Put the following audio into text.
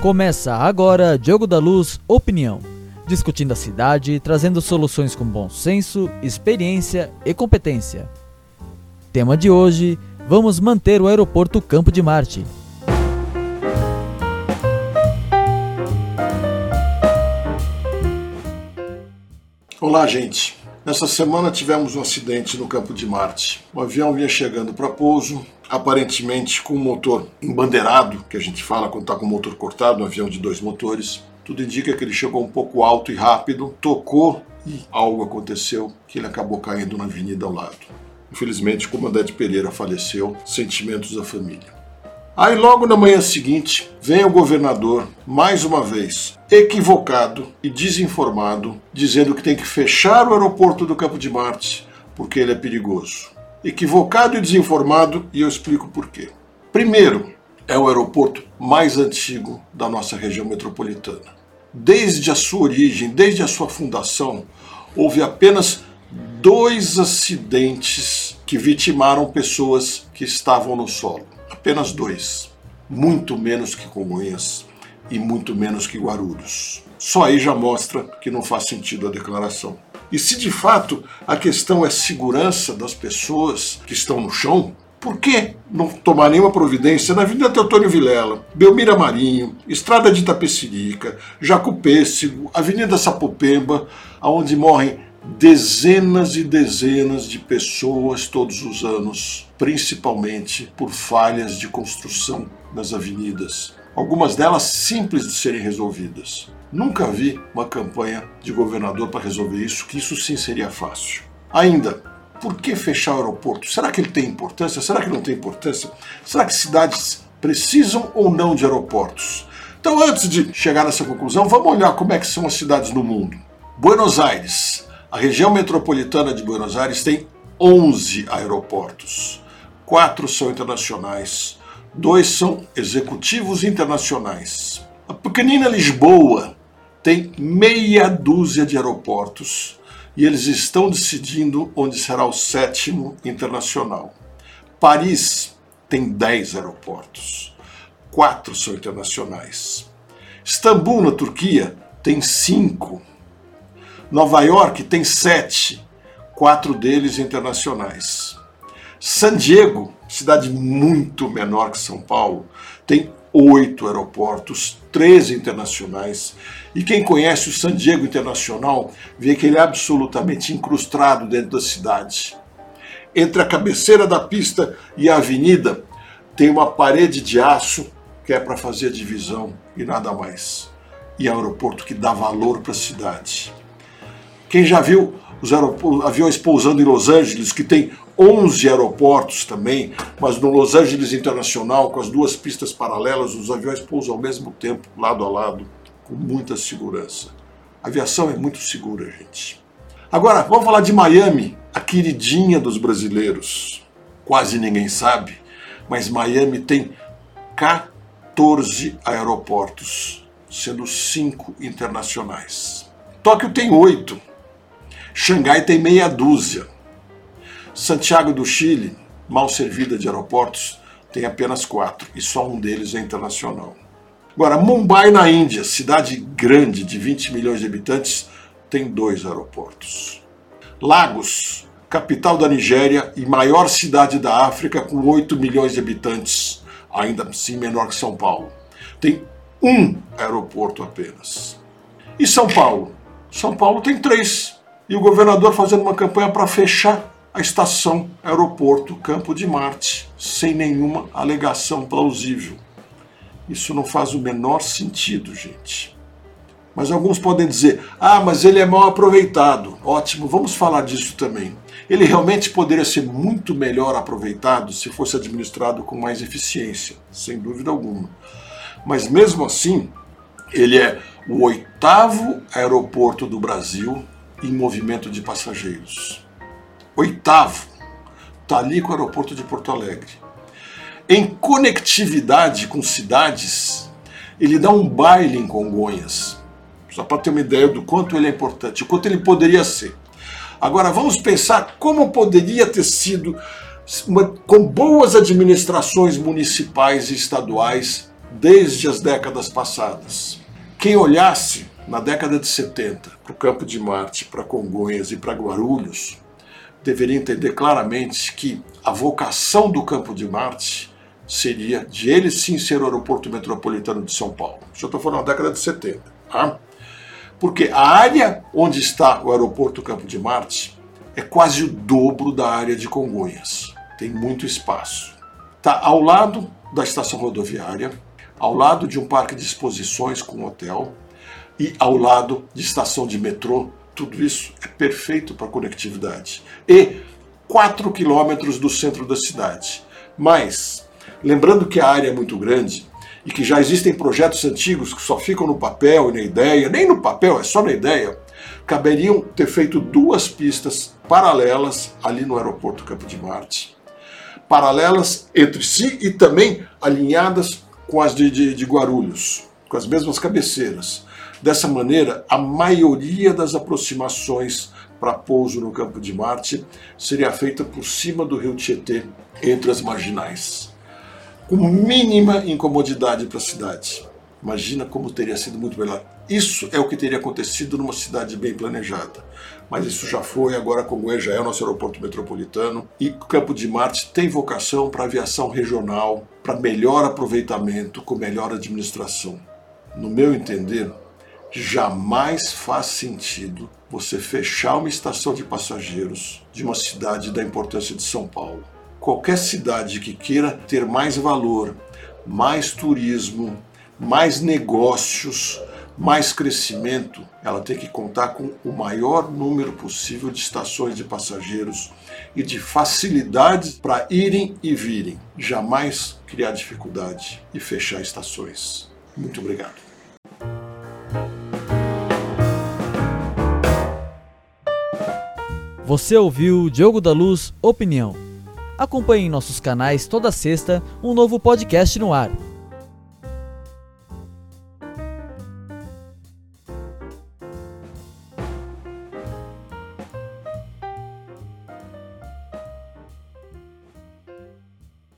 Começa agora Diogo da Luz Opinião, discutindo a cidade, trazendo soluções com bom senso, experiência e competência. Tema de hoje: vamos manter o aeroporto Campo de Marte. Olá, gente. Nessa semana tivemos um acidente no Campo de Marte. O avião vinha chegando para pouso, aparentemente com o motor embandeirado, que a gente fala quando está com o motor cortado, um avião de dois motores. Tudo indica que ele chegou um pouco alto e rápido, tocou e algo aconteceu que ele acabou caindo na avenida ao lado. Infelizmente, o comandante Pereira faleceu, sentimentos da família. Aí, logo na manhã seguinte, vem o governador, mais uma vez, equivocado e desinformado, dizendo que tem que fechar o aeroporto do Campo de Marte porque ele é perigoso equivocado e desinformado, e eu explico por quê. Primeiro, é o aeroporto mais antigo da nossa região metropolitana. Desde a sua origem, desde a sua fundação, houve apenas dois acidentes que vitimaram pessoas que estavam no solo. Apenas dois. Muito menos que Congonhas e muito menos que Guarulhos. Só aí já mostra que não faz sentido a declaração. E se de fato a questão é segurança das pessoas que estão no chão, por que não tomar nenhuma providência na Avenida Teotônio Vilela, Belmira Marinho, Estrada de Itapecerica, Jacupêssego, Avenida Sapopemba, onde morrem dezenas e dezenas de pessoas todos os anos, principalmente por falhas de construção nas avenidas, algumas delas simples de serem resolvidas. Nunca vi uma campanha de governador para resolver isso, que isso sim seria fácil. Ainda, por que fechar o aeroporto? Será que ele tem importância? Será que não tem importância? Será que cidades precisam ou não de aeroportos? Então, antes de chegar nessa conclusão, vamos olhar como é que são as cidades no mundo. Buenos Aires, a região metropolitana de Buenos Aires tem 11 aeroportos. Quatro são internacionais, dois são executivos internacionais. A pequenina Lisboa tem meia dúzia de aeroportos e eles estão decidindo onde será o sétimo internacional. Paris tem 10 aeroportos, quatro são internacionais. Istambul, na Turquia, tem cinco. Nova York tem sete, quatro deles internacionais. San Diego, cidade muito menor que São Paulo, tem oito aeroportos, 13 internacionais. E quem conhece o San Diego Internacional vê que ele é absolutamente incrustado dentro da cidade. Entre a cabeceira da pista e a avenida tem uma parede de aço que é para fazer divisão e nada mais. E é um aeroporto que dá valor para a cidade. Quem já viu os aviões pousando em Los Angeles, que tem 11 aeroportos também, mas no Los Angeles Internacional, com as duas pistas paralelas, os aviões pousam ao mesmo tempo, lado a lado, com muita segurança. A aviação é muito segura, gente. Agora, vamos falar de Miami, a queridinha dos brasileiros. Quase ninguém sabe, mas Miami tem 14 aeroportos, sendo 5 internacionais. Tóquio tem 8. Xangai tem meia dúzia. Santiago do Chile, mal servida de aeroportos, tem apenas quatro e só um deles é internacional. Agora, Mumbai, na Índia, cidade grande de 20 milhões de habitantes, tem dois aeroportos. Lagos, capital da Nigéria e maior cidade da África, com 8 milhões de habitantes, ainda assim menor que São Paulo, tem um aeroporto apenas. E São Paulo? São Paulo tem três. E o governador fazendo uma campanha para fechar a estação aeroporto Campo de Marte, sem nenhuma alegação plausível. Isso não faz o menor sentido, gente. Mas alguns podem dizer: ah, mas ele é mal aproveitado. Ótimo, vamos falar disso também. Ele realmente poderia ser muito melhor aproveitado se fosse administrado com mais eficiência, sem dúvida alguma. Mas mesmo assim, ele é o oitavo aeroporto do Brasil em movimento de passageiros oitavo, está ali com o aeroporto de Porto Alegre. Em conectividade com cidades, ele dá um baile em Congonhas, só para ter uma ideia do quanto ele é importante, o quanto ele poderia ser. Agora vamos pensar como poderia ter sido uma, com boas administrações municipais e estaduais desde as décadas passadas. Quem olhasse na década de 70 para o Campo de Marte, para Congonhas e para Guarulhos, deveria entender claramente que a vocação do Campo de Marte seria de ele sim ser o aeroporto metropolitano de São Paulo. Eu estou falando na década de 70. Tá? Porque a área onde está o aeroporto Campo de Marte é quase o dobro da área de Congonhas. Tem muito espaço. Está ao lado da estação rodoviária, ao lado de um parque de exposições com hotel e ao lado de estação de metrô. Tudo isso é perfeito para conectividade. E 4 quilômetros do centro da cidade. Mas, lembrando que a área é muito grande e que já existem projetos antigos que só ficam no papel e na ideia, nem no papel, é só na ideia, caberiam ter feito duas pistas paralelas ali no aeroporto Campo de Marte. Paralelas entre si e também alinhadas com as de, de, de Guarulhos, com as mesmas cabeceiras. Dessa maneira, a maioria das aproximações para pouso no Campo de Marte seria feita por cima do rio Tietê, entre as marginais, com mínima incomodidade para a cidade. Imagina como teria sido muito melhor. Isso é o que teria acontecido numa cidade bem planejada. Mas isso já foi, agora Congonhas já é o nosso aeroporto metropolitano. E Campo de Marte tem vocação para aviação regional, para melhor aproveitamento, com melhor administração. No meu entender, jamais faz sentido você fechar uma estação de passageiros de uma cidade da importância de São Paulo. Qualquer cidade que queira ter mais valor, mais turismo, mais negócios, mais crescimento, ela tem que contar com o maior número possível de estações de passageiros e de facilidades para irem e virem. Jamais criar dificuldade e fechar estações. Muito obrigado. Você ouviu Diogo da Luz Opinião. Acompanhe em nossos canais toda sexta um novo podcast no ar